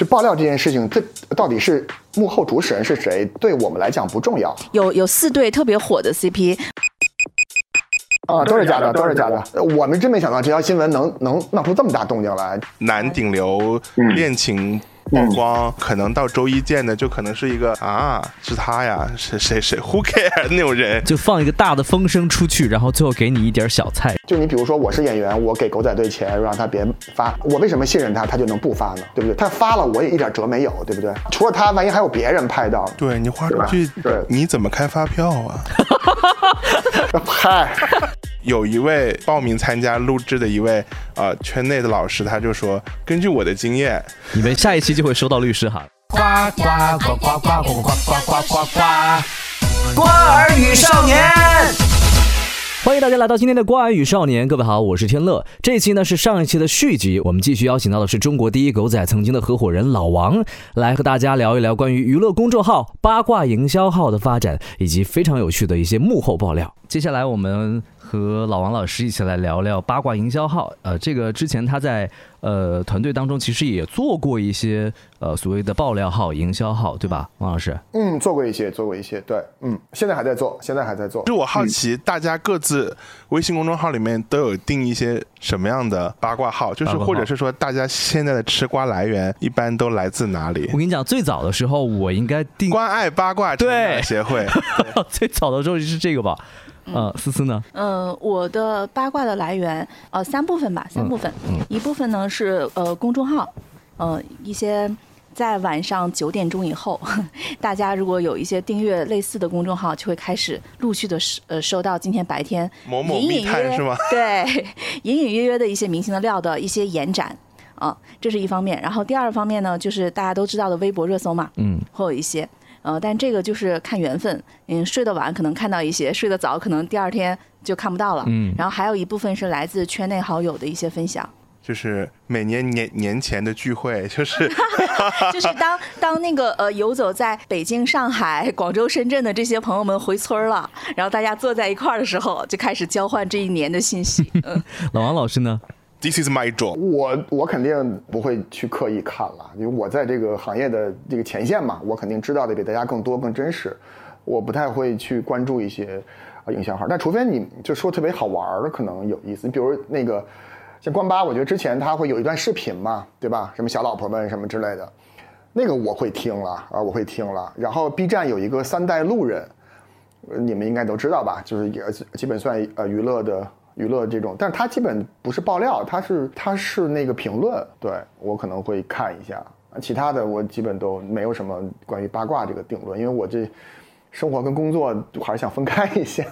就爆料这件事情，这到底是幕后主使人是谁，对我们来讲不重要有有四对特别火的 CP，啊，都是假的，都是假的。呃我们真没想到这条新闻能能闹出这么大动静来。男顶流恋情曝光，可能到周一见的就可能是一个啊，是他呀，谁谁谁 who care 那种人。就放一个大的风声出去，然后最后给你一点小菜。就你比如说，我是演员，我给狗仔队钱让他别发，我为什么信任他，他就能不发呢？对不对？他发了，我也一点辙没有，对不对？除了他，万一还有别人拍到，对你花出去对，你怎么开发票啊？嗨，有一位报名参加录制的一位呃圈内的老师，他就说，根据我的经验，你们下一期就会收到律师函。呱呱呱呱呱呱呱呱呱呱呱！瓜儿与少年。欢迎大家来到今天的《瓜儿与少年》，各位好，我是天乐。这一期呢是上一期的续集，我们继续邀请到的是中国第一狗仔曾经的合伙人老王，来和大家聊一聊关于娱乐公众号、八卦营销号的发展，以及非常有趣的一些幕后爆料。接下来我们和老王老师一起来聊聊八卦营销号。呃，这个之前他在呃团队当中其实也做过一些呃所谓的爆料号、营销号，对吧，王老师？嗯，做过一些，做过一些，对，嗯，现在还在做，现在还在做。就我好奇，大家各自微信公众号里面都有定一些什么样的八卦号，就是或者是说大家现在的吃瓜来源一般都来自哪里我？跟你讲，最早的时候我应该定关爱八卦成对长协会，最早的时候是这个吧？呃，思思呢？呃，我的八卦的来源，呃，三部分吧，三部分。一部分呢是呃公众号，呃一些在晚上九点钟以后，大家如果有一些订阅类似的公众号，就会开始陆续的收呃收到今天白天某某隐隐密探约是吗对，隐隐约约的一些明星的料的一些延展。啊，这是一方面，然后第二方面呢，就是大家都知道的微博热搜嘛，嗯，会有一些，呃，但这个就是看缘分，嗯，睡得晚可能看到一些，睡得早可能第二天就看不到了，嗯。然后还有一部分是来自圈内好友的一些分享，就是每年年年前的聚会，就是 就是当当那个呃游走在北京、上海、广州、深圳的这些朋友们回村儿了，然后大家坐在一块儿的时候，就开始交换这一年的信息，嗯，老王老师呢？This is my job。我我肯定不会去刻意看了，因为我在这个行业的这个前线嘛，我肯定知道的比大家更多更真实。我不太会去关注一些啊营销号，但除非你就说特别好玩儿，可能有意思。你比如那个像关八，我觉得之前他会有一段视频嘛，对吧？什么小老婆们什么之类的，那个我会听了啊，我会听了。然后 B 站有一个三代路人，你们应该都知道吧？就是也基本算呃娱乐的娱乐这种，但是它基本不是爆料，它是它是那个评论，对我可能会看一下。其他的我基本都没有什么关于八卦这个定论，因为我这生活跟工作我还是想分开一下。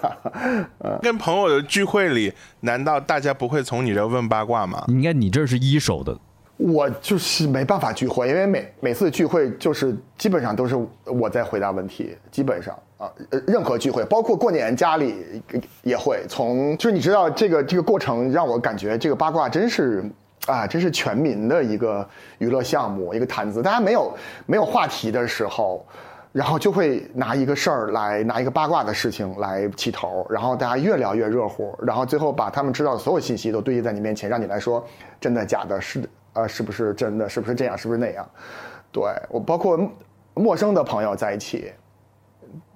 呃，跟朋友的聚会里，难道大家不会从你这问八卦吗？应该你这是一手的，我就是没办法聚会，因为每每次聚会就是基本上都是我在回答问题，基本上啊，呃任何聚会，包括过年家里也会从，就是你知道这个这个过程让我感觉这个八卦真是啊，真是全民的一个娱乐项目，一个谈资，大家没有没有话题的时候。然后就会拿一个事儿来拿一个八卦的事情来起头，然后大家越聊越热乎，然后最后把他们知道的所有信息都堆积在你面前，让你来说真的假的，是呃是不是真的，是不是这样，是不是那样？对我包括陌生的朋友在一起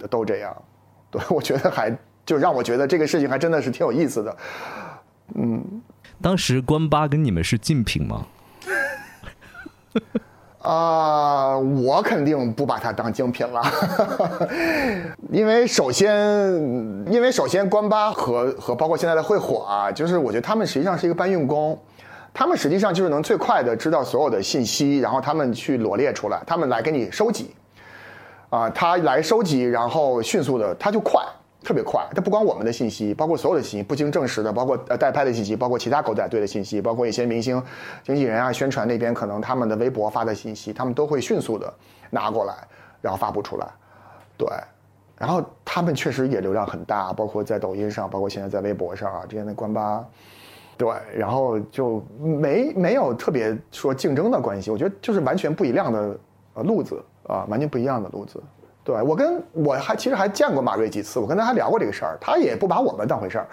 都这样，对我觉得还就让我觉得这个事情还真的是挺有意思的。嗯当时关八跟你们是竞品吗？啊、我肯定不把它当精品了，因为首先，因为首先关八和和包括现在的会火啊，就是我觉得他们实际上是一个搬运工，他们实际上就是能最快的知道所有的信息，然后他们去罗列出来，他们来给你收集，啊，他来收集，然后迅速的，他就快，特别快。他不光我们的信息，包括所有的信息，不经证实的，包括呃代拍的信息，包括其他狗仔队的信息，包括一些明星、经纪人啊、宣传那边可能他们的微博发的信息，他们都会迅速的拿过来，然后发布出来。对，然后他们确实也流量很大，包括在抖音上，包括现在在微博上啊，之前的官八。对，然后就没没有特别说竞争的关系，我觉得就是完全不一样的呃路子啊，完全不一样的路子。对我跟我还其实还见过马瑞几次，我跟他还聊过这个事儿，他也不把我们当回事儿，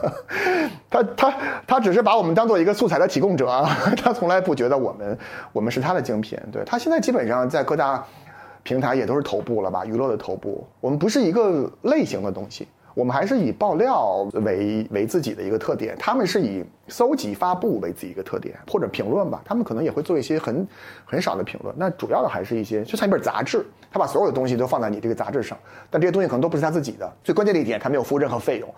他他他只是把我们当做一个素材的提供者，他从来不觉得我们我们是他的精品。对他现在基本上在各大平台也都是头部了吧，娱乐的头部，我们不是一个类型的东西。我们还是以爆料为为自己的一个特点，他们是以搜集发布为自己一个特点，或者评论吧，他们可能也会做一些很很少的评论。那主要的还是一些，就像一本杂志，他把所有的东西都放在你这个杂志上，但这些东西可能都不是他自己的。最关键的一点，他没有付任何费用，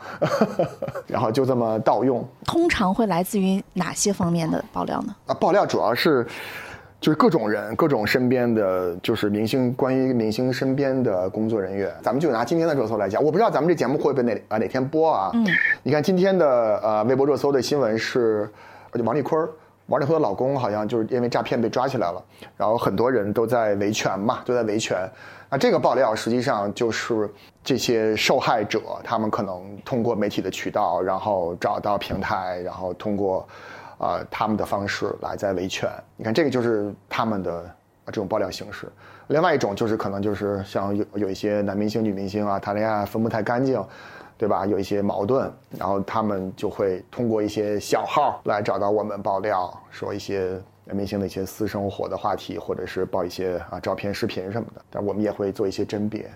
然后就这么盗用。通常会来自于哪些方面的爆料呢？啊，爆料主要是。就是各种人，各种身边的，就是明星，关于明星身边的工作人员，咱们就拿今天的热搜来讲，我不知道咱们这节目会不会哪啊哪天播啊？嗯，你看今天的呃微博热搜的新闻是，就王丽坤，王丽坤的老公好像就是因为诈骗被抓起来了，然后很多人都在维权嘛，都在维权。那这个爆料实际上就是这些受害者，他们可能通过媒体的渠道，然后找到平台，然后通过。啊，他们的方式来在维权，你看这个就是他们的这种爆料形式。另外一种就是可能就是像有有一些男明星、女明星啊谈恋爱分不太干净，对吧？有一些矛盾，然后他们就会通过一些小号来找到我们爆料，说一些。明星的一些私生活的话题，或者是报一些啊照片、视频什么的，但我们也会做一些甄别。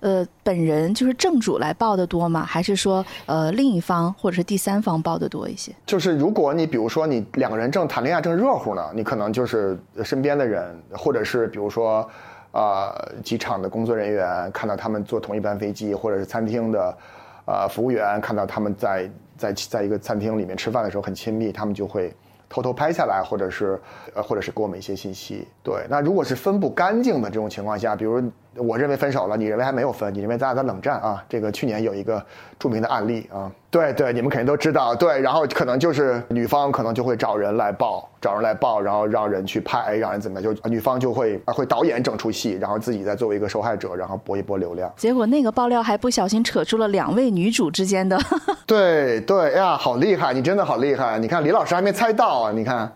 呃，本人就是正主来报的多吗？还是说呃另一方或者是第三方报的多一些？就是如果你比如说你两个人正谈恋爱正热乎呢，你可能就是身边的人，或者是比如说啊机场的工作人员看到他们坐同一班飞机，或者是餐厅的呃服务员看到他们在在在一个餐厅里面吃饭的时候很亲密，他们就会。偷偷拍下来，或者是，呃，或者是给我们一些信息。对，那如果是分不干净的这种情况下，比如我认为分手了，你认为还没有分，你认为咱俩在冷战啊？这个去年有一个著名的案例啊。对对，你们肯定都知道。对，然后可能就是女方可能就会找人来报，找人来报，然后让人去拍，让人怎么样？就女方就会会导演整出戏，然后自己再作为一个受害者，然后博一波流量。结果那个爆料还不小心扯出了两位女主之间的。对对呀，好厉害！你真的好厉害！你看李老师还没猜到啊！你看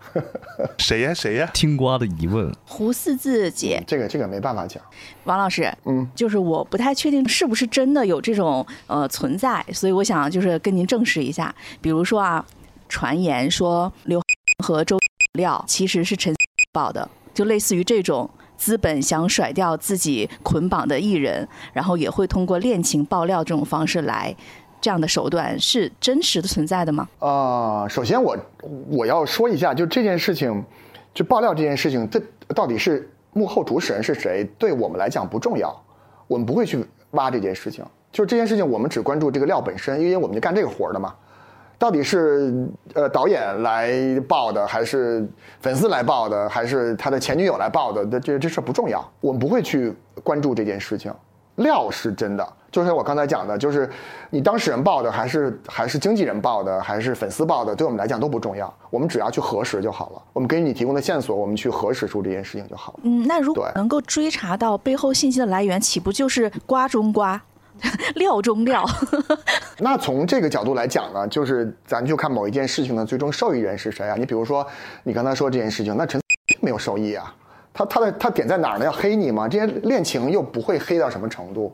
谁呀谁呀？听瓜的疑问。胡四字姐，这个这个没办法讲。王老师，嗯，就是我不太确定是不是真的有这种呃存在，所以我想就是跟您证实一下。比如说啊，传言说刘和周料其实是陈宝的，就类似于这种资本想甩掉自己捆绑的艺人，然后也会通过恋情爆料这种方式来，这样的手段是真实的存在的吗？啊，首先我我要说一下，就这件事情，就爆料这件事情，这到底是幕后主使人是谁，对我们来讲不重要，我们不会去挖这件事情。就是这件事情，我们只关注这个料本身，因为我们就干这个活的嘛。到底是呃导演来报的，还是粉丝来报的，还是他的前女友来报的？这这事儿不重要，我们不会去关注这件事情。料是真的，就像我刚才讲的，就是你当事人报的，还是还是经纪人报的，还是粉丝报的，对我们来讲都不重要。我们只要去核实就好了。我们给你提供的线索，我们去核实出这件事情就好了。嗯，那如果能够追查到背后信息的来源，岂不就是瓜中瓜？料中料，那从这个角度来讲呢，就是咱就看某一件事情的最终受益人是谁啊？你比如说，你刚才说这件事情，那陈没有受益啊，他他的他点在哪儿呢？要黑你吗？这些恋情又不会黑到什么程度，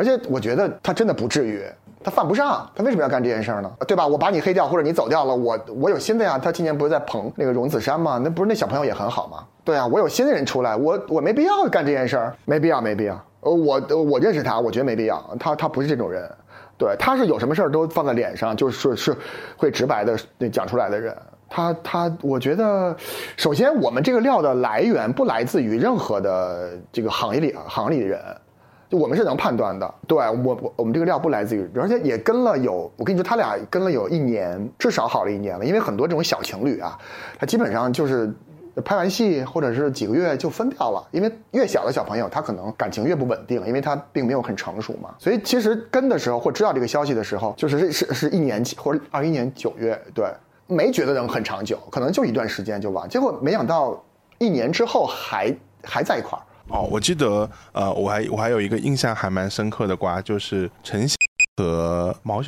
而且我觉得他真的不至于，他犯不上，他为什么要干这件事呢？对吧？我把你黑掉，或者你走掉了，我我有新的呀。他今年不是在捧那个荣梓杉吗？那不是那小朋友也很好吗？对啊，我有新的人出来，我我没必要干这件事儿，没必要，没必要。呃，我我认识他，我觉得没必要。他他不是这种人，对，他是有什么事儿都放在脸上，就是是会直白的那讲出来的人。他他，我觉得，首先我们这个料的来源不来自于任何的这个行业里行里的人，就我们是能判断的。对我我我们这个料不来自于，而且也跟了有，我跟你说，他俩跟了有一年，至少好了一年了。因为很多这种小情侣啊，他基本上就是。拍完戏或者是几个月就分掉了，因为越小的小朋友他可能感情越不稳定，因为他并没有很成熟嘛。所以其实跟的时候或知道这个消息的时候，就是是是一年或者二一年九月，对，没觉得能很长久，可能就一段时间就完。结果没想到一年之后还还在一块儿。哦，我记得呃，我还我还有一个印象还蛮深刻的瓜，就是陈和毛。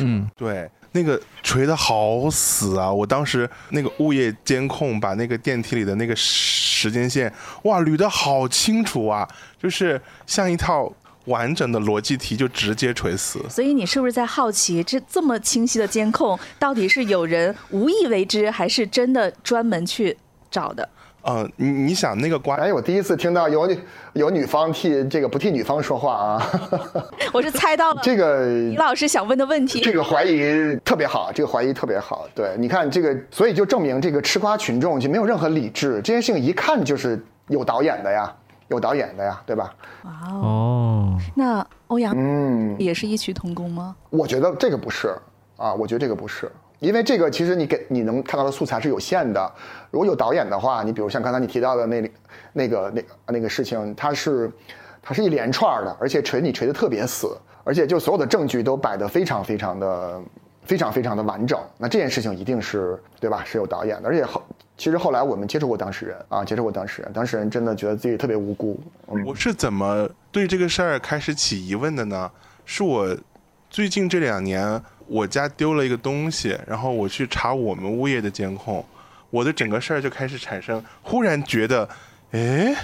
嗯，对那个锤的好死啊！我当时那个物业监控把那个电梯里的那个时间线，哇，捋得好清楚啊，就是像一套完整的逻辑题，就直接锤死。所以你是不是在好奇，这这么清晰的监控，到底是有人无意为之，还是真的专门去找的？呃，你你想那个瓜，哎，我第一次听到有女有女方替这个不替女方说话啊，我是猜到了这个李老师想问的问题。这个怀疑特别好，这个怀疑特别好。对，你看这个，所以就证明这个吃瓜群众就没有任何理智，这件事情一看就是有导演的呀，有导演的呀，对吧？哇哦，哦，那欧阳嗯，也是异曲同工吗？我觉得这个不是啊，我觉得这个不是，因为这个其实你给你能看到的素材是有限的。如果有导演的话，你比如像刚才你提到的那那个那那个事情，它是它是一连串的，而且锤你锤的特别死，而且就所有的证据都摆得非常非常的非常非常的完整。那这件事情一定是对吧？是有导演的，而且后其实后来我们接触过当事人啊，接触过当事人，当事人真的觉得自己特别无辜。我是怎么对这个事儿开始起疑问的呢？是我最近这两年我家丢了一个东西，然后我去查我们物业的监控，我的整个事儿就开始产生，忽然觉得，诶。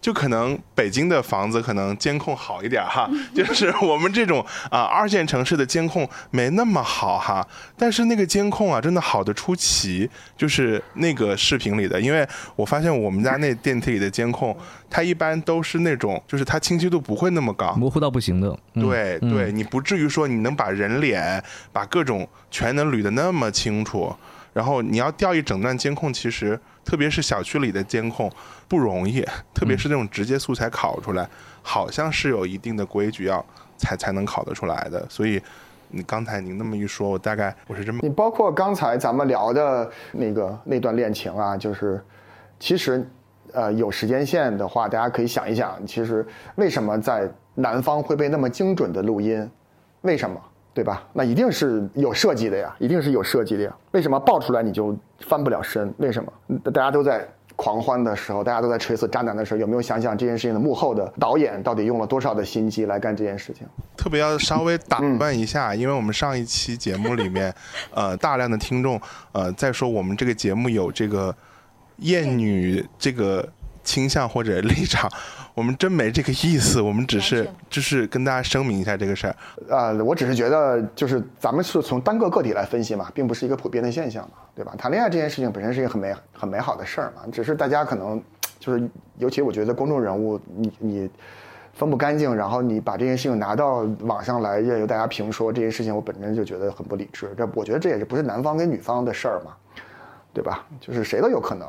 就可能北京的房子可能监控好一点哈，就是我们这种啊二线城市的监控没那么好哈，但是那个监控啊真的好的出奇，就是那个视频里的，因为我发现我们家那电梯里的监控，它一般都是那种，就是它清晰度不会那么高，模糊到不行的。嗯对对，你不至于说你能把人脸、把各种全能捋得那么清楚，然后你要调一整段监控，其实特别是小区里的监控不容易，特别是那种直接素材拷出来，好像是有一定的规矩要才才能拷得出来的。所以你刚才您那么一说，我大概我是这么你包括刚才咱们聊的那个那段恋情啊，就是其实呃有时间线的话，大家可以想一想，其实为什么在南方会被那么精准的录音？为什么？对吧？那一定是有设计的呀，一定是有设计的呀。为什么爆出来你就翻不了身？为什么？大家都在狂欢的时候，大家都在垂死渣男的时候，有没有想想这件事情的幕后的导演到底用了多少的心机来干这件事情？特别要稍微打断一下，因为我们上一期节目里面，呃，大量的听众呃在说我们这个节目有这个厌女这个倾向或者立场，我们真没这个意思，我们只是就是跟大家声明一下这个事儿。呃，我只是觉得，就是咱们是从单个个体来分析嘛，并不是一个普遍的现象嘛，对吧？谈恋爱这件事情本身是一个很美很美好的事儿嘛，只是大家可能就是，尤其我觉得公众人物，你你分不干净，然后你把这件事情拿到网上来任由大家评说，这件事情我本身就觉得很不理智。这我觉得这也是不是男方跟女方的事儿嘛，对吧？就是谁都有可能，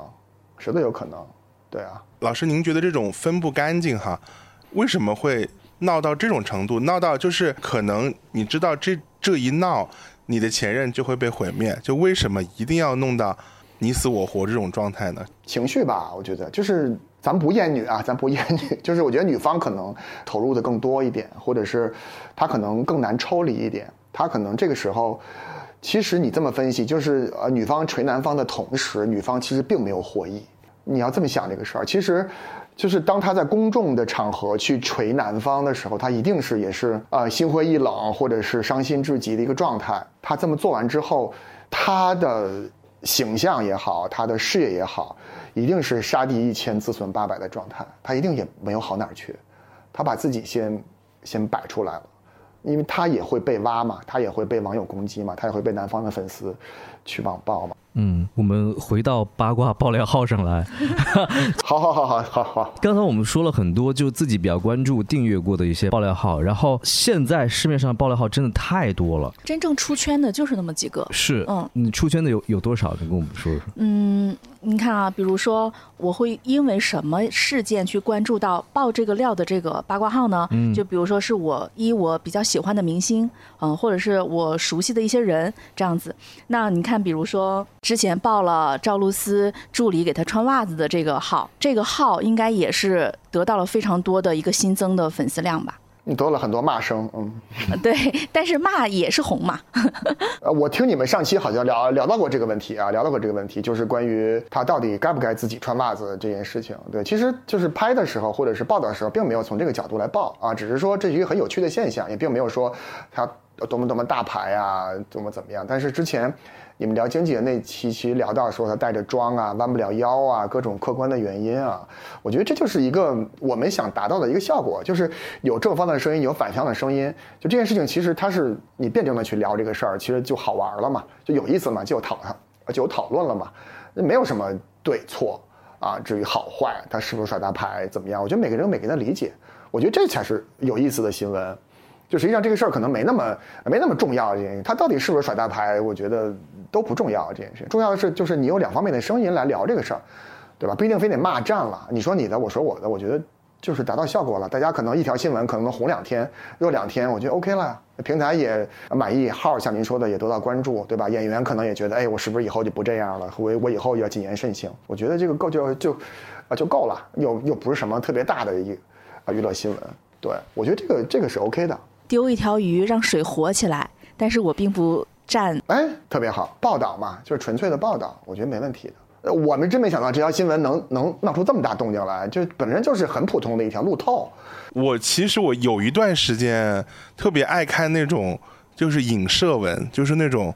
谁都有可能，对啊。老师，您觉得这种分不干净哈，为什么会闹到这种程度？闹到就是可能你知道这这一闹，你的前任就会被毁灭，就为什么一定要弄到你死我活这种状态呢？情绪吧，我觉得就是咱不厌女啊，咱不厌女，就是我觉得女方可能投入的更多一点，或者是她可能更难抽离一点，她可能这个时候，其实你这么分析，就是呃女方锤男方的同时，女方其实并没有获益。你要这么想这个事儿，其实就是当他在公众的场合去锤男方的时候，他一定是也是呃心灰意冷或者是伤心至极的一个状态。他这么做完之后，他的形象也好，他的事业也好，一定是杀敌一千自损八百的状态。他一定也没有好哪儿去，他把自己先先摆出来了，因为他也会被挖嘛，他也会被网友攻击嘛，他也会被男方的粉丝去网暴嘛。嗯，我们回到八卦爆料号上来。好好好好好好，刚才我们说了很多，就自己比较关注、订阅过的一些爆料号，然后现在市面上爆料号真的太多了。真正出圈的就是那么几个。是，嗯，你出圈的有有多少？你跟我们说说。嗯，你看啊，比如说我会因为什么事件去关注到爆这个料的这个八卦号呢？嗯就比如说是我一我比较喜欢的明星，嗯、或者是我熟悉的一些人这样子。那你看，比如说之前报了赵露思助理给她穿袜子的这个号，这个号应该也是得到了非常多的一个新增的粉丝量吧？你得了很多骂声，嗯，对，但是骂也是红嘛。呃，我听你们上期好像聊聊到过这个问题啊，聊到过这个问题，就是关于他到底该不该自己穿袜子这件事情。对，其实就是拍的时候或者是报道的时候，并没有从这个角度来报啊，只是说这是一个很有趣的现象，也并没有说他多么多么大牌啊，多么怎么样。但是之前你们聊经济的那期，其实聊到说他带着妆啊，弯不了腰啊，各种客观的原因啊，我觉得这就是一个我们想达到的一个效果，就是有正方的声音，有反向的声音。就这件事情，其实它是你辩证的去聊这个事儿，其实就好玩了嘛，就有意思嘛，就有讨就有讨论了嘛，没有什么对错啊。至于好坏，他是不是耍大牌怎么样？我觉得每个人有每个人的理解，我觉得这才是有意思的新闻。就实际上这个事儿可能没那么没那么重要，这件事他到底是不是耍大牌，我觉得都不重要。这件事重要的是就是你有两方面的声音来聊这个事儿，对吧？不一定非得骂战了，你说你的，我说我的，我觉得就是达到效果了。大家可能一条新闻可能能红两天、热两天，我觉得 OK 了。平台也满意，号像您说的也得到关注，对吧？演员可能也觉得，哎，我是不是以后就不这样了？我我以后要谨言慎行。我觉得这个够就就啊就够了，又又不是什么特别大的一啊娱乐新闻。对我觉得这个这个是 OK 的。丢一条鱼让水活起来，但是我并不站。哎，特别好，报道嘛，就是纯粹的报道，我觉得没问题的。呃，我们真没想到这条新闻能能闹出这么大动静来，就本身就是很普通的一条路透。我其实我有一段时间特别爱看那种就是影射文，就是那种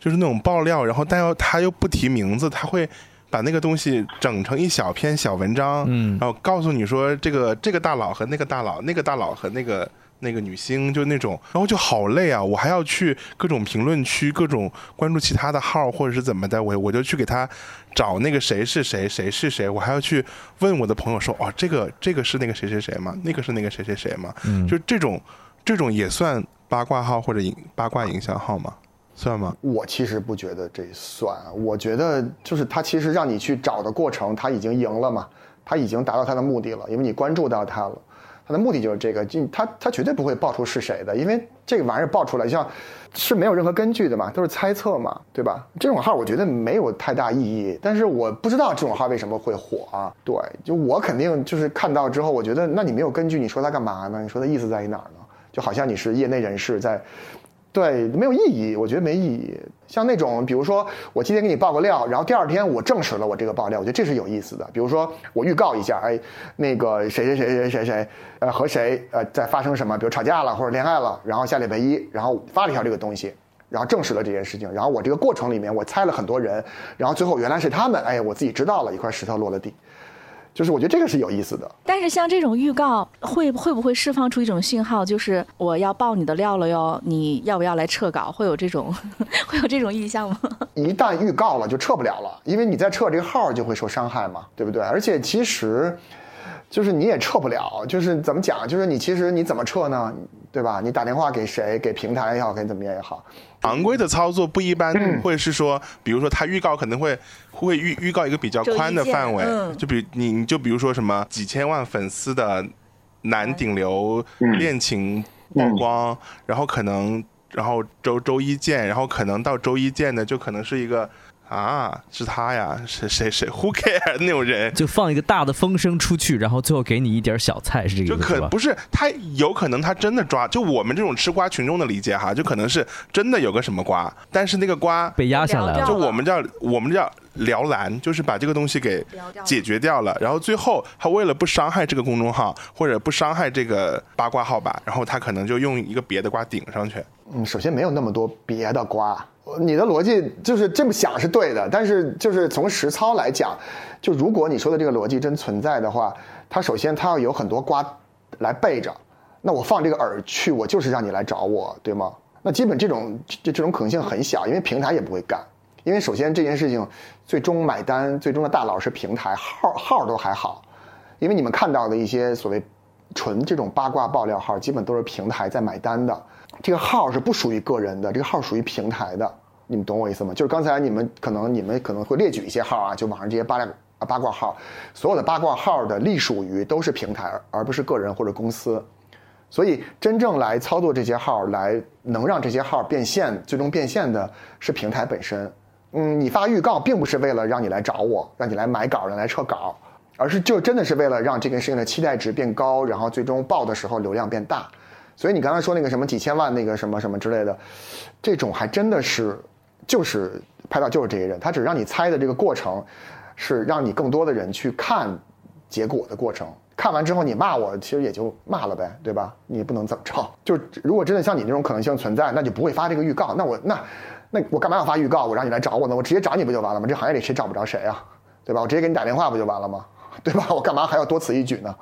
就是那种爆料，然后但又他又不提名字，他会把那个东西整成一小篇小文章，嗯，然后告诉你说这个这个大佬和那个大佬，那个大佬和那个。那个女星就那种，然后就好累啊！我还要去各种评论区，各种关注其他的号或者是怎么的，我我就去给他找那个谁是谁，谁是谁，我还要去问我的朋友说，哦，这个这个是那个谁谁谁吗？那个是那个谁谁谁吗？嗯，就这种这种也算八卦号或者影八卦营销号吗？算吗？我其实不觉得这算，我觉得就是他其实让你去找的过程，他已经赢了嘛，他已经达到他的目的了，因为你关注到他了。他的目的就是这个，就他他绝对不会爆出是谁的，因为这个玩意儿爆出来像是没有任何根据的嘛，都是猜测嘛，对吧？这种号我觉得没有太大意义，但是我不知道这种号为什么会火啊？对，就我肯定就是看到之后，我觉得那你没有根据，你说它干嘛呢？你说的意思在于哪儿呢？就好像你是业内人士在。对，没有意义，我觉得没意义。像那种，比如说我今天给你爆个料，然后第二天我证实了我这个爆料，我觉得这是有意思的。比如说我预告一下，哎，那个谁谁谁谁谁谁，呃，和谁呃在发生什么，比如吵架了或者恋爱了，然后下礼拜一，然后发了一条这个东西，然后证实了这件事情，然后我这个过程里面我猜了很多人，然后最后原来是他们，哎，我自己知道了一块石头落了地。就是我觉得这个是有意思的，但是像这种预告会会不会释放出一种信号，就是我要爆你的料了哟，你要不要来撤稿？会有这种 会有这种意向吗？一旦预告了就撤不了了，因为你在撤这个号就会受伤害嘛，对不对？而且其实，就是你也撤不了，就是怎么讲？就是你其实你怎么撤呢？对吧？你打电话给谁？给平台也好，给怎么样也好。常规的操作不一般会是说，比如说他预告可能会会预预告一个比较宽的范围，就比你你就比如说什么几千万粉丝的男顶流恋情曝光，然后可能然后周周一见，然后可能到周一见的就可能是一个。啊，是他呀，谁谁谁，Who care 那种人，就放一个大的风声出去，然后最后给你一点小菜，是这个意思就可不是他有可能他真的抓，就我们这种吃瓜群众的理解哈，就可能是真的有个什么瓜，但是那个瓜被压下来了，就我们叫我们叫聊蓝，就是把这个东西给解决掉了，然后最后他为了不伤害这个公众号或者不伤害这个八卦号吧，然后他可能就用一个别的瓜顶上去。嗯，首先没有那么多别的瓜。你的逻辑就是这么想是对的，但是就是从实操来讲，就如果你说的这个逻辑真存在的话，它首先它要有很多瓜来备着，那我放这个饵去，我就是让你来找我，对吗？那基本这种这这种可能性很小，因为平台也不会干，因为首先这件事情最终买单最终的大佬是平台，号号都还好，因为你们看到的一些所谓纯这种八卦爆料号，基本都是平台在买单的。这个号是不属于个人的，这个号属于平台的，你们懂我意思吗？就是刚才你们可能你们可能会列举一些号啊，就网上这些八卦啊八卦号，所有的八卦号的隶属于都是平台，而不是个人或者公司，所以真正来操作这些号，来能让这些号变现，最终变现的是平台本身。嗯，你发预告并不是为了让你来找我，让你来买稿，让你来撤稿，而是就真的是为了让这件事情的期待值变高，然后最终爆的时候流量变大。所以你刚才说那个什么几千万那个什么什么之类的，这种还真的是，就是拍到就是这些人，他只让你猜的这个过程，是让你更多的人去看结果的过程，看完之后你骂我，其实也就骂了呗，对吧？你不能怎么着。就如果真的像你这种可能性存在，那就不会发这个预告。那我那那我干嘛要发预告？我让你来找我呢？我直接找你不就完了吗？这行业里谁找不着谁啊？对吧？我直接给你打电话不就完了吗？对吧？我干嘛还要多此一举呢？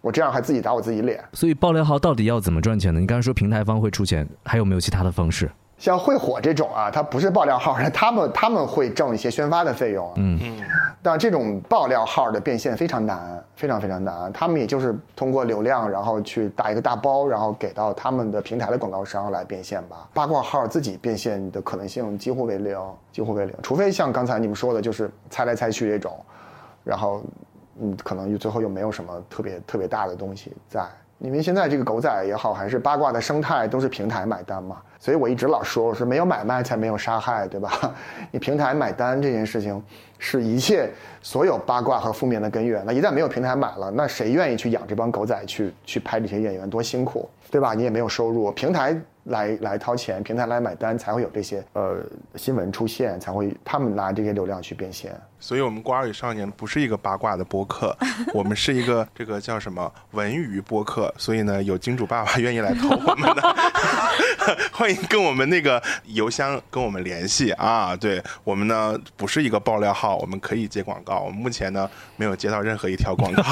我这样还自己打我自己脸。所以爆料号到底要怎么赚钱呢？你刚才说平台方会出钱，还有没有其他的方式？像会火这种啊，它不是爆料号，他们他们会挣一些宣发的费用啊。嗯嗯。但这种爆料号的变现非常难，非常非常难。他们也就是通过流量，然后去打一个大包，然后给到他们的平台的广告商来变现吧。八卦号自己变现的可能性几乎为零，几乎为零。除非像刚才你们说的，就是猜来猜去这种，然后嗯，可能就最后又没有什么特别特别大的东西在。因为现在这个狗仔也好，还是八卦的生态，都是平台买单嘛。所以我一直老说，我说没有买卖才没有杀害，对吧？你平台买单这件事情，是一切所有八卦和负面的根源。那一旦没有平台买了，那谁愿意去养这帮狗仔去去拍这些演员？多辛苦，对吧？你也没有收入，平台来来掏钱，平台来买单，才会有这些呃新闻出现，才会他们拿这些流量去变现。所以，我们瓜儿与少年不是一个八卦的播客，我们是一个这个叫什么文娱播客。所以呢，有金主爸爸愿意来投我们的，欢迎跟我们那个邮箱跟我们联系啊。对我们呢，不是一个爆料号，我们可以接广告。我们目前呢，没有接到任何一条广告，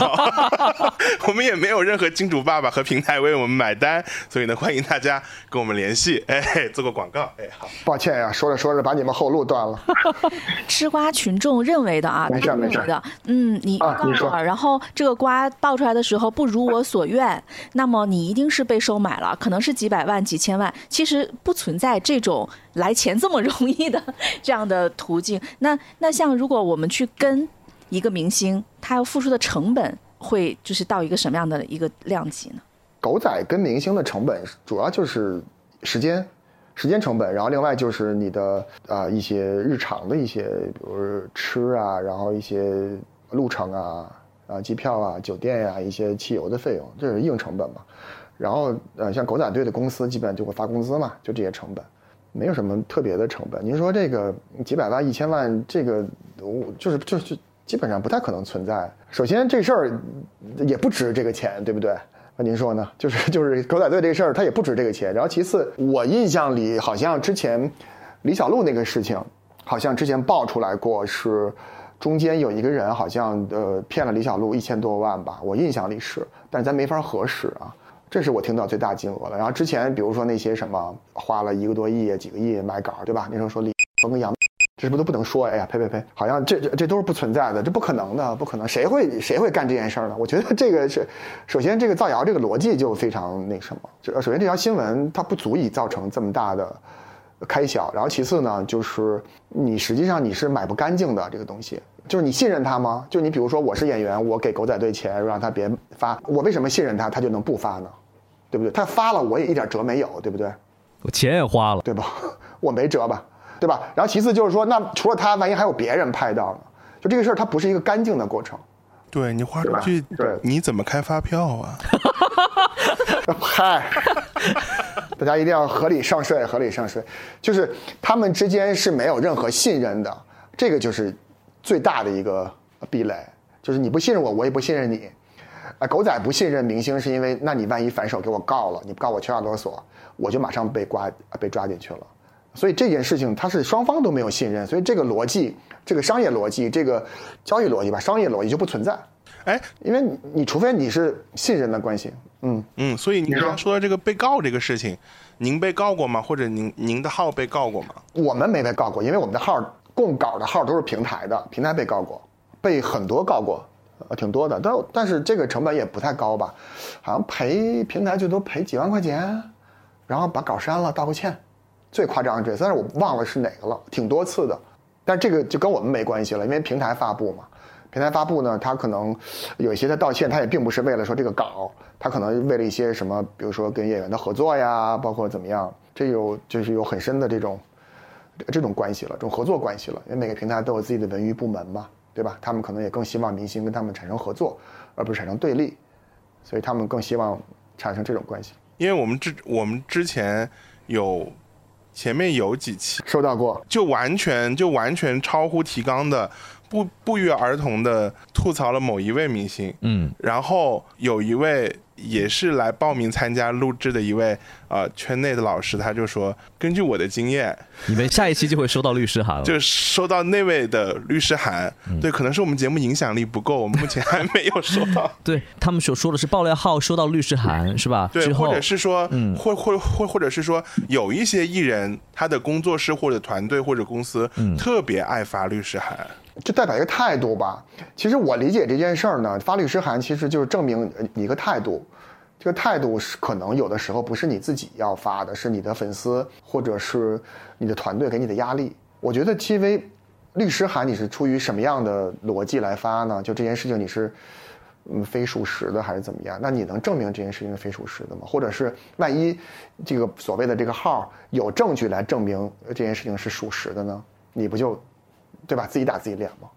我们也没有任何金主爸爸和平台为我们买单。所以呢，欢迎大家跟我们联系，哎，做个广告，哎，好。抱歉呀，说着说着把你们后路断了。吃瓜群众认。认为的啊，没事没事的，嗯，你告诉我，然后这个瓜爆出来的时候不如我所愿，那么你一定是被收买了，可能是几百万、几千万，其实不存在这种来钱这么容易的 这样的途径。那那像如果我们去跟一个明星，他要付出的成本会就是到一个什么样的一个量级呢？狗仔跟明星的成本主要就是时间。时间成本，然后另外就是你的啊一些日常的一些，比如吃啊，然后一些路程啊，啊机票啊、酒店呀，一些汽油的费用，这是硬成本嘛。然后呃，像狗仔队的公司基本就会发工资嘛，就这些成本，没有什么特别的成本。您说这个几百万、一千万，这个我就是就是基本上不太可能存在。首先这事儿也不值这个钱，对不对？那您说呢？就是就是狗仔队这事儿，它也不值这个钱。然后其次，我印象里好像之前李小璐那个事情，好像之前爆出来过，是中间有一个人好像呃骗了李小璐一千多万吧。我印象里是，但是咱没法核实啊。这是我听到最大金额的。然后之前比如说那些什么花了一个多亿、几个亿买稿，对吧？那时候说李跟杨。这是不是都不能说？哎呀，呸呸呸！好像这这这都是不存在的，这不可能的，不可能，谁会谁会干这件事儿呢？我觉得这个是，首先这个造谣这个逻辑就非常那什么。就首先这条新闻它不足以造成这么大的开销，然后其次呢，就是你实际上你是买不干净的这个东西，就是你信任他吗？就你比如说我是演员，我给狗仔队钱让他别发，我为什么信任他，他就能不发呢？对不对？他发了我也一点辙没有，对不对？我钱也花了，对吧？我没辙吧？对吧？然后其次就是说，那除了他，万一还有别人拍到呢？就这个事儿，它不是一个干净的过程。对你花出去，对，你怎么开发票啊？嗨，大家一定要合理上税，合理上税。就是他们之间是没有任何信任的，这个就是最大的一个壁垒。就是你不信任我，我也不信任你。啊，狗仔不信任明星，是因为那你万一反手给我告了，你告我敲诈勒索，我就马上被刮被抓进去了。所以这件事情它是双方都没有信任，所以这个逻辑，这个商业逻辑，这个交易逻辑吧，商业逻辑就不存在。哎，因为你你除非你是信任的关系，嗯嗯。所以您刚说的这个被告这个事情，您被告过吗？或者您您的号被告过吗？我们没被告过，因为我们的号供稿的号都是平台的，平台被告过，被很多告过，呃，挺多的。但但是这个成本也不太高吧？好像赔平台最多赔几万块钱，然后把稿删了，道个歉。最夸张的这次，但是我忘了是哪个了，挺多次的，但这个就跟我们没关系了，因为平台发布嘛，平台发布呢，他可能有一些的道歉，他也并不是为了说这个稿，他可能为了一些什么，比如说跟演员的合作呀，包括怎么样，这有就是有很深的这种这种关系了，这种合作关系了，因为每个平台都有自己的文娱部门嘛，对吧？他们可能也更希望明星跟他们产生合作，而不是产生对立，所以他们更希望产生这种关系。因为我们之我们之前有。前面有几期收到过，就完全就完全超乎提纲的，不不约而同的吐槽了某一位明星，嗯，然后有一位也是来报名参加录制的一位呃圈内的老师，他就说，根据我的经验，你们下一期就会收到律师函了。就收到那位的律师函，对，可能是我们节目影响力不够，我们目前还没有收到。对他们所说的是爆料号收到律师函是吧？对，或者是说，嗯或或或或者是说，有一些艺人他的工作室或者团队或者公司嗯特别爱发律师函，就代表一个态度吧。其实我理解这件事儿呢，发律师函其实就是证明一个态度。这个态度是可能有的时候不是你自己要发的，是你的粉丝或者是你的团队给你的压力。我觉得 TV 律师函你是出于什么样的逻辑来发呢？就这件事情你是嗯非属实的还是怎么样？那你能证明这件事情是非属实的吗？或者是万一这个所谓的这个号有证据来证明这件事情是属实的呢？你不就对吧？自己打自己脸吗？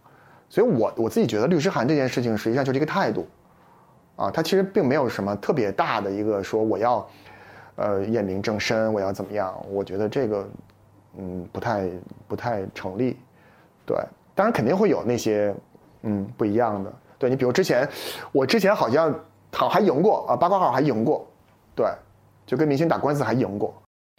所以我我自己觉得律师函这件事情实际上就是一个态度，啊，它其实并没有什么特别大的一个说我要，呃，验明正身，我要怎么样？我觉得这个，嗯，不太不太成立。对，当然肯定会有那些，嗯，不一样的。对你比如之前，我之前好像好还赢过啊，八卦号还赢过，对，就跟明星打官司还赢过。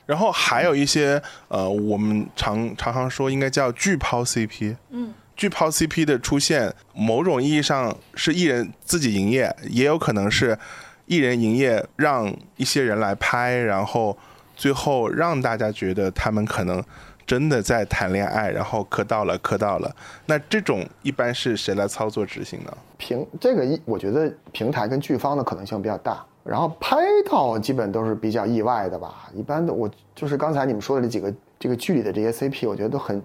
然后还有一些呃，我们常常常说应该叫巨抛 CP，嗯，巨抛 CP 的出现，某种意义上是艺人自己营业，也有可能是艺人营业让一些人来拍，然后最后让大家觉得他们可能真的在谈恋爱，然后磕到了，磕到了。那这种一般是谁来操作执行呢？平这个一，我觉得平台跟剧方的可能性比较大。然后拍到基本都是比较意外的吧，一般的我就是刚才你们说的这几个这个剧里的这些 CP，我觉得都很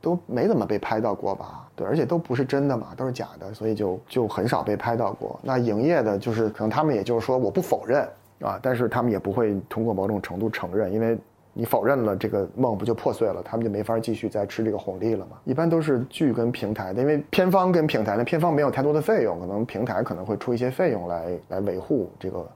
都没怎么被拍到过吧，对，而且都不是真的嘛，都是假的，所以就就很少被拍到过。那营业的，就是可能他们也就是说我不否认啊，但是他们也不会通过某种程度承认，因为你否认了，这个梦不就破碎了，他们就没法继续再吃这个红利了嘛。一般都是剧跟平台的，因为片方跟平台呢，片方没有太多的费用，可能平台可能会出一些费用来来维护这个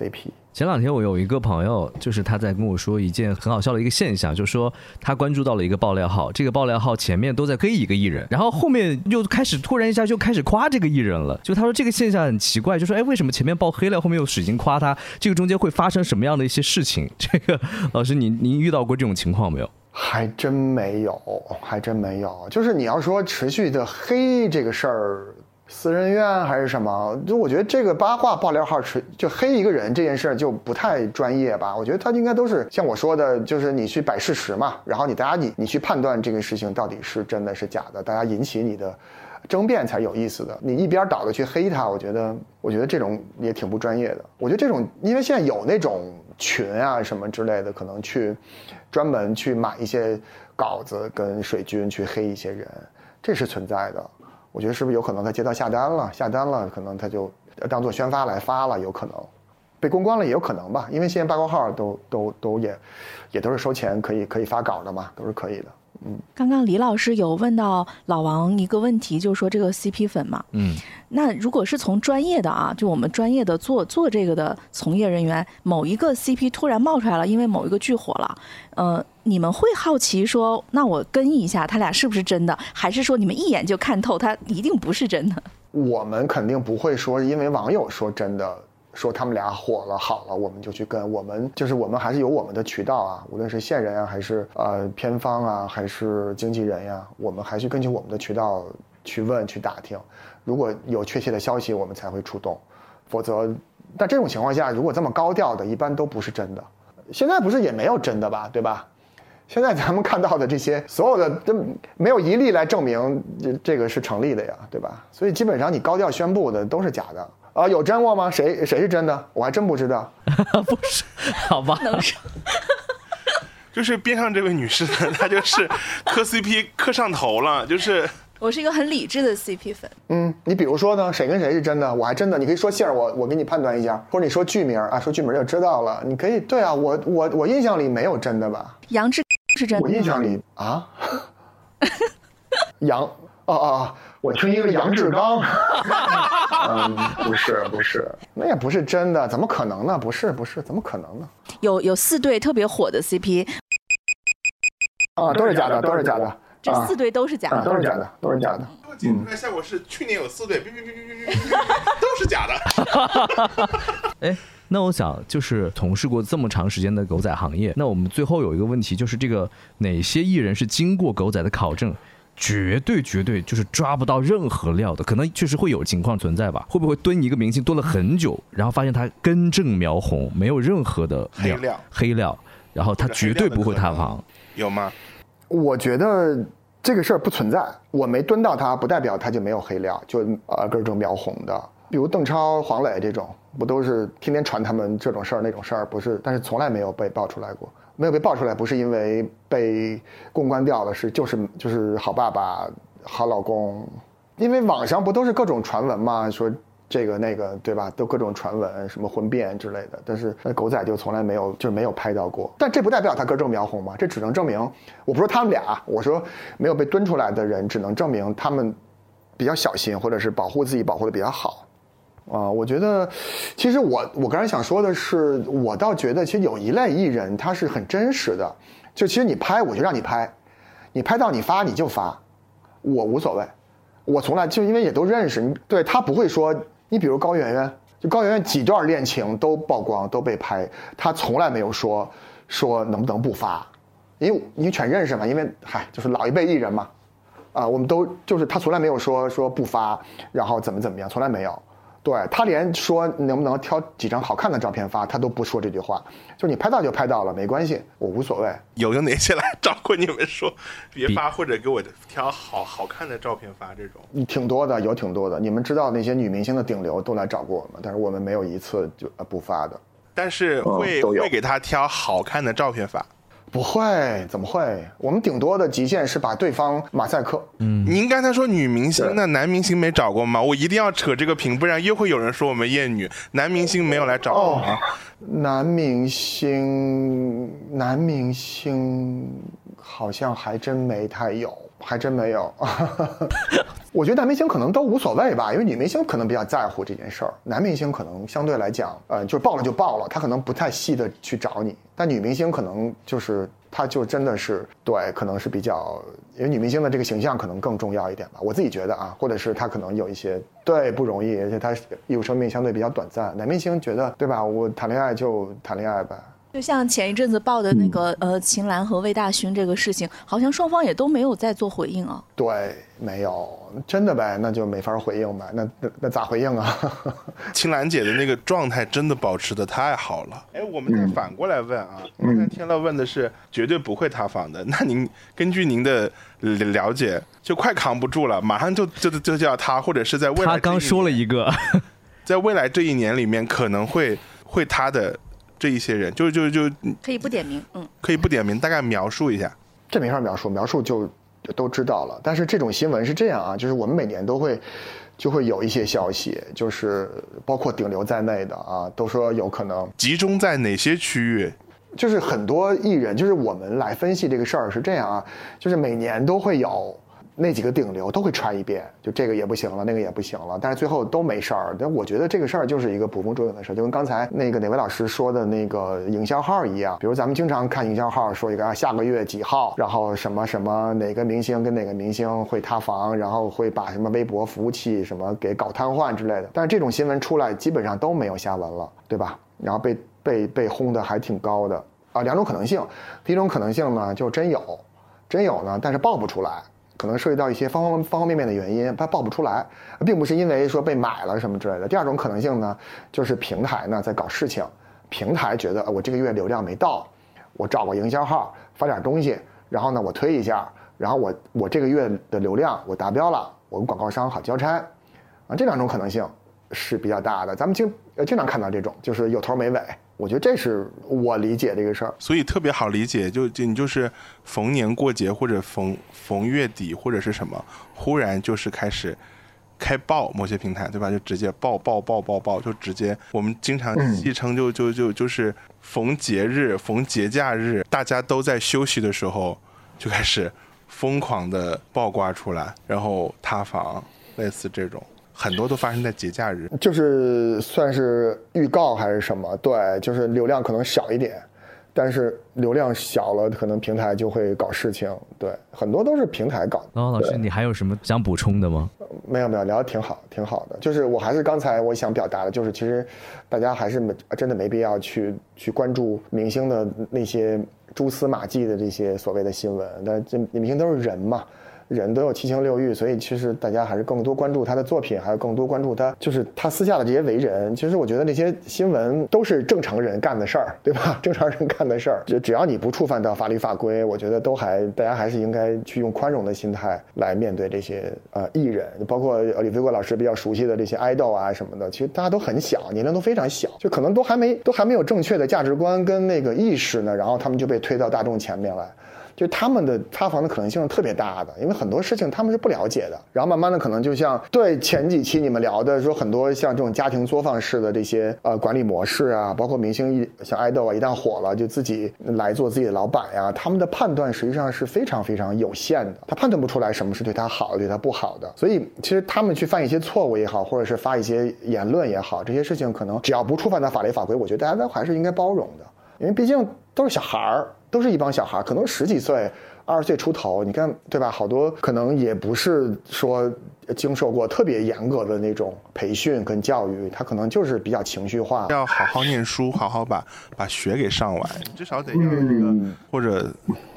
CP。前两天我有一个朋友，就是他在跟我说一件很好笑的一个现象，就是说他关注到了一个爆料号，这个爆料号前面都在黑一个艺人，然后后面又开始突然一下就开始夸这个艺人了。就他说这个现象很奇怪，就说哎为什么前面爆黑了，后面又使劲夸他？这个中间会发生什么样的一些事情？这个老师您您遇到过这种情况没有？还真没有，还真没有。就是你要说持续的黑这个事儿，私人院还是什么？就我觉得这个八卦爆料号就黑一个人这件事就不太专业吧。我觉得他应该都是像我说的，就是你去摆事实嘛，然后你大家你你去判断这个事情到底是真的是假的，大家引起你的争辩才有意思的。你一边倒的去黑他，我觉得我觉得这种也挺不专业的。我觉得这种因为现在有那种群啊什么之类的，可能去专门去买一些稿子跟水军去黑一些人，这是存在的。我觉得是不是有可能他接到下单了，下单了，可能他就当做宣发来发了，有可能被公关了也有可能吧，因为现在八卦号都都都也也都是收钱可以可以发稿的嘛，都是可以的。刚刚李老师有问到老王一个问题，就是说这个 CP 粉嘛，嗯，那如果是从专业的啊，就我们专业的做做这个的从业人员，某一个 CP 突然冒出来了，因为某一个剧火了，呃，你们会好奇说，那我跟一下他俩是不是真的，还是说你们一眼就看透他一定不是真的？我们肯定不会说，因为网友说真的，说他们俩火了好了，我们就去跟。我们就是我们还是有我们的渠道啊，无论是线人啊，还是呃片方啊，还是经纪人呀、我们还是根据我们的渠道去问去打听。如果有确切的消息，我们才会出动，否则，但这种情况下，如果这么高调的，一般都不是真的。现在不是也没有真的吧，对吧？现在咱们看到的这些所有的都没有一例来证明这这个是成立的呀，对吧？所以基本上你高调宣布的都是假的啊，有真过吗？谁谁是真的？我还真不知道。不是，好吧，能说 就是边上这位女士呢，她就是磕 CP 磕上头了，就是我是一个很理智的 CP 粉，嗯，你比如说呢，谁跟谁是真的？我还真的，你可以说姓儿，我我给你判断一下，或者你说剧名啊，说剧名就知道了。你可以对啊，我我我印象里没有真的吧？杨志是真的我印。象里啊，杨哦哦哦，我听一个杨志刚，嗯，不是不是，那也不是真的，怎么可能呢？不是不是，怎么可能呢？有有四对特别火的 CP，啊，都是假的，都是假的，这四对都是假的，都是假的，都是假的。嗯，那效果是去年有四对，都是假的。哈哈哈哈哈。哎，那我想就是从事过这么长时间的狗仔行业，那我们最后有一个问题，就是这个哪些艺人是经过狗仔的考证？绝对绝对就是抓不到任何料的，可能确实会有情况存在吧？会不会蹲一个明星蹲了很久，然后发现他根正苗红，没有任何的黑料黑料，然后他绝对不会塌房。有吗？我觉得这个事儿不存在，我没蹲到他，不代表他就没有黑料，就呃根正苗红的。比如邓超、黄磊这种，不都是天天传他们这种事儿那种事儿，不是？但是从来没有被爆出来过，没有被爆出来，不是因为被公关掉了，是就是就是好爸爸、好老公，因为网上不都是各种传闻嘛，说这个那个，对吧？都各种传闻，什么婚变之类的。但是那狗仔就从来没有，就是没有拍到过。但这不代表他歌正苗红嘛，这只能证明，我不说他们俩，我说没有被蹲出来的人，只能证明他们比较小心，或者是保护自己保护的比较好。啊、我觉得，其实我我刚才想说的是，我倒觉得其实有一类艺人他是很真实的，就其实你拍我就让你拍，你拍到你发你就发，我无所谓，我从来就因为也都认识，对他不会说，你比如高圆圆，就高圆圆几段恋情都曝光都被拍，他从来没有说说能不能不发，因为你全认识嘛，因为嗨就是老一辈艺人嘛，啊，我们都就是他从来没有说说不发，然后怎么怎么样，从来没有。对他连说能不能挑几张好看的照片发，他都不说这句话。就是你拍到就拍到了，没关系，我无所谓。有有哪些来找过你们说别发，或者给我挑好好看的照片发这种？挺多的，有挺多的。你们知道那些女明星的顶流都来找过我们，但是我们没有一次就呃不发的。但是会、都会给他挑好看的照片发。不会，怎么会？我们顶多的极限是把对方马赛克。嗯您刚才说女明星，那男明星没找过吗？我一定要扯这个屏，不然又会有人说我们厌女。男明星没有来找过吗？男明星，男明星好像还真没太有，还真没有。我觉得男明星可能都无所谓吧，因为女明星可能比较在乎这件事儿，男明星可能相对来讲，呃，就是爆了就爆了，他可能不太细的去找你，但女明星可能就是，她就真的是对，可能是比较，因为女明星的这个形象可能更重要一点吧，我自己觉得啊，或者是她可能有一些对不容易，而且她艺术生命相对比较短暂，男明星觉得对吧，我谈恋爱就谈恋爱呗。就像前一阵子报的那个呃秦岚和魏大勋这个事情，好像双方也都没有再做回应啊。对，没有，真的呗，那就没法回应呗，那那那咋回应啊？秦岚姐的那个状态真的保持的太好了。哎，我们再反过来问啊，刚才天乐问的是绝对不会塌房的，那您根据您的了解，就快扛不住了，马上就就就就要塌，或者是在未来他刚说了，一个，在未来这一年里面可能会会塌的这一些人，就就就可以不点名，嗯，可以不点名，大概描述一下。这没法描述，描述就就都知道了。但是这种新闻是这样啊，就是我们每年都会就会有一些消息，就是包括顶流在内的啊，都说有可能集中在哪些区域？就是很多艺人，就是我们来分析这个事儿是这样啊，就是每年都会有那几个顶流都会穿一遍，就这个也不行了，那个也不行了，但是最后都没事儿。但我觉得这个事儿就是一个捕风捉影的事儿，就跟刚才那个哪位老师说的那个营销号一样，比如咱们经常看营销号说一个啊下个月几号，然后什么什么哪个明星跟哪个明星会塌房，然后会把什么微博服务器什么给搞瘫痪之类的，但是这种新闻出来基本上都没有下文了，对吧？然后被被被轰的还挺高的。啊，两种可能性，第一种可能性呢就真有，真有呢，但是爆不出来，可能涉及到一些方方方方面面的原因，它爆不出来，并不是因为说被买了什么之类的。第二种可能性呢，就是平台呢在搞事情，平台觉得我这个月流量没到，我找个营销号发点东西，然后呢我推一下，然后我我这个月的流量我达标了，我跟广告商好交差，啊，这两种可能性是比较大的。咱们经经常看到这种，就是有头没尾。我觉得这是我理解这个事儿。所以特别好理解，就就你就是逢年过节或者逢逢月底或者是什么，忽然就是开始开爆某些平台，对吧？就直接爆爆爆爆爆，就直接我们经常戏称就就就就是逢节日、逢节假日，大家都在休息的时候，就开始疯狂的爆挂出来，然后塌房，类似这种。很多都发生在节假日，就是算是预告还是什么？对，就是流量可能少一点，但是流量小了，可能平台就会搞事情。对，很多都是平台搞的。哦，老师，对你还有什么想补充的吗？没有没有，聊得挺好，挺好的。就是我还是刚才我想表达的，就是其实大家还是没真的没必要去去关注明星的那些蛛丝马迹的这些所谓的新闻。但这明星都是人嘛，人都有七情六欲，所以其实大家还是更多关注他的作品，还有更多关注他就是他私下的这些为人。其实我觉得那些新闻都是正常人干的事儿，对吧？正常人干的事儿，只只要你不触犯到法律法规，我觉得都还大家还是应该去用宽容的心态来面对这些呃艺人，包括李飞国老师比较熟悉的这些爱豆啊什么的，其实大家都很小，年龄都非常小，就可能都还没都还没有正确的价值观跟那个意识呢，然后他们就被推到大众前面来。就他们的塌房的可能性是特别大的，因为很多事情他们是不了解的。然后慢慢的可能就像对前几期你们聊的说，很多像这种家庭作坊式的这些呃管理模式啊，包括明星一像爱豆啊，一旦火了就自己来做自己的老板呀，他们的判断实际上是非常非常有限的，他判断不出来什么是对他好，对他不好的。所以其实他们去犯一些错误也好，或者是发一些言论也好，这些事情可能只要不触犯到法律法规，我觉得大家都还是应该包容的。因为毕竟都是小孩儿，都是一帮小孩，可能十几岁、二十岁出头，你看对吧？好多可能也不是说经受过特别严格的那种培训跟教育，他可能就是比较情绪化。要好好念书，好好把把学给上完，至少得要这个、或者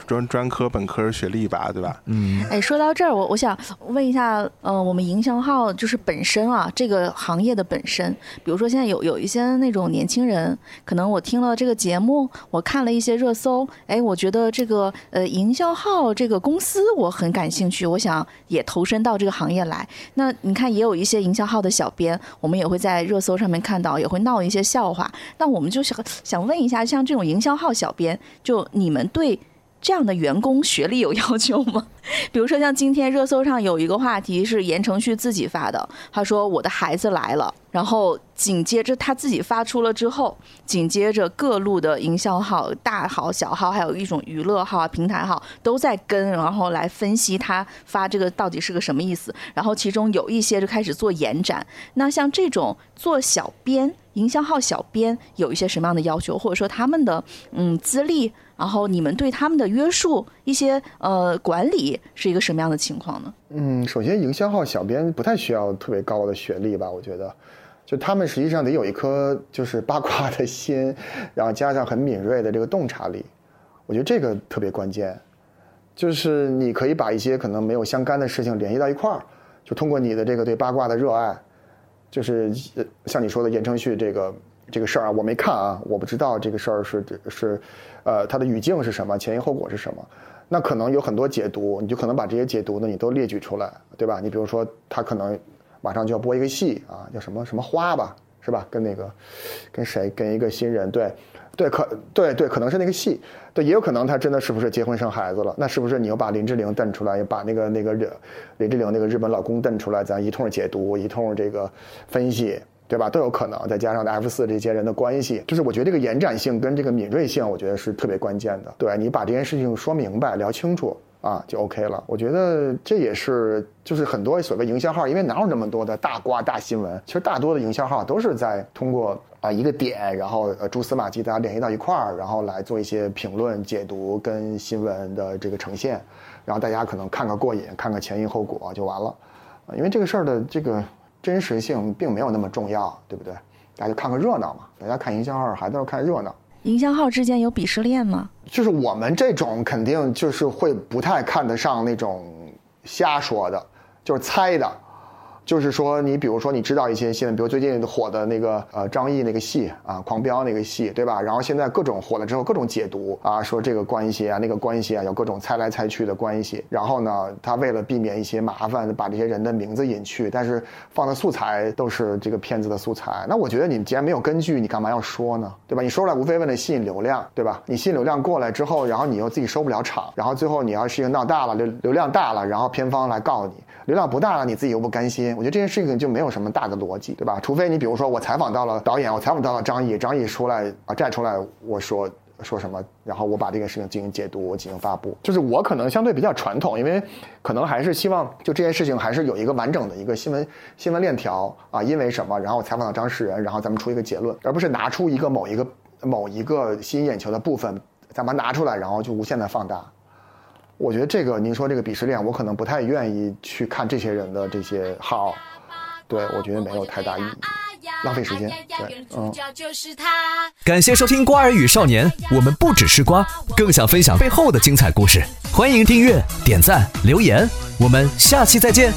专专科、本科学历吧，对吧？嗯，哎，说到这儿，我我想问一下，呃，我们营销号就是本身啊，这个行业的本身，比如说现在有有一些那种年轻人，可能我听了这个节目，我看了一些热搜，哎，我觉得这个呃营销号这个公司我很感兴趣，我想也投身到这个行业来。那你看，也有一些营销号的小编，我们也会在热搜上面看到，也会闹一些笑话。那我们就想想问一下，像这种营销号小编，就你们对这样的员工学历有要求吗？比如说像今天热搜上有一个话题是言承旭自己发的，他说我的孩子来了，然后紧接着他自己发出了之后，紧接着各路的营销号、大号、小号，还有一种娱乐号、平台号都在跟，然后来分析他发这个到底是个什么意思。然后其中有一些就开始做延展。那像这种做小编、营销号小编有一些什么样的要求，或者说他们的嗯资历？然后你们对他们的约束、一些呃管理是一个什么样的情况呢？嗯，首先营销号小编不太需要特别高的学历吧，我觉得，就他们实际上得有一颗就是八卦的心，然后加上很敏锐的这个洞察力，我觉得这个特别关键。就是你可以把一些可能没有相干的事情联系到一块儿，就通过你的这个对八卦的热爱，就是像你说的言承旭这个这个事儿啊，我没看啊，我不知道这个事儿是是，呃，它的语境是什么，前因后果是什么。那可能有很多解读，你就可能把这些解读呢，你都列举出来，对吧？你比如说，他可能马上就要播一个戏啊，叫什么什么花吧，是吧？跟那个跟谁跟一个新人，对对，可对对，可能是那个戏，对，也有可能他真的是不是结婚生孩子了？那是不是你又把林志玲瞪出来，又把那个那个日林志玲那个日本老公瞪出来，咱一通解读，一通这个分析。对吧？都有可能，再加上 F 四这些人的关系，就是我觉得这个延展性跟这个敏锐性，我觉得是特别关键的。对你把这件事情说明白、聊清楚啊，就 OK 了。我觉得这也是，就是很多所谓营销号，因为哪有那么多的大瓜大新闻？其实大多的营销号都是在通过啊一个点，然后呃蛛丝马迹大家联系到一块儿，然后来做一些评论、解读跟新闻的这个呈现，然后大家可能看个过瘾，看个前因后果就完了。因为这个事儿的这个。真实性并没有那么重要，对不对？大家就看个热闹嘛。大家看营销号还都是看热闹。营销号之间有鄙视链吗？就是我们这种肯定就是会不太看得上那种瞎说的，就是猜的。就是说，你比如说，你知道一些新闻，比如最近火的那个呃张译那个戏啊，狂飙那个戏，对吧？然后现在各种火了之后，各种解读啊，说这个关系啊，那个关系啊，有各种猜来猜去的关系。然后呢，他为了避免一些麻烦，把这些人的名字隐去，但是放的素材都是这个片子的素材。那我觉得你既然没有根据，你干嘛要说呢？对吧？你说出来无非为了吸引流量，对吧？你吸引流量过来之后，然后你又自己收不了场，然后最后你要事情闹大了，流流量大了，然后片方来告你。流量不大了，你自己又不甘心，我觉得这件事情就没有什么大的逻辑，对吧？除非你比如说我采访到了导演，我采访到了张译，张译出来啊站出来，我说说什么，然后我把这个事情进行解读，我进行发布，就是我可能相对比较传统，因为可能还是希望就这件事情还是有一个完整的一个新闻新闻链条啊，因为什么，然后我采访到当事人，然后咱们出一个结论，而不是拿出一个某一个。某一个吸引眼球的部分，咱们拿出来，然后就无限的放大。我觉得这个您说这个鄙视链，我可能不太愿意去看这些人的这些号，对我觉得没有太大意义，浪费时间。对，嗯。感谢收听《瓜儿与少年》，我们不只是瓜，更想分享背后的精彩故事。欢迎订阅、点赞、留言，我们下期再见。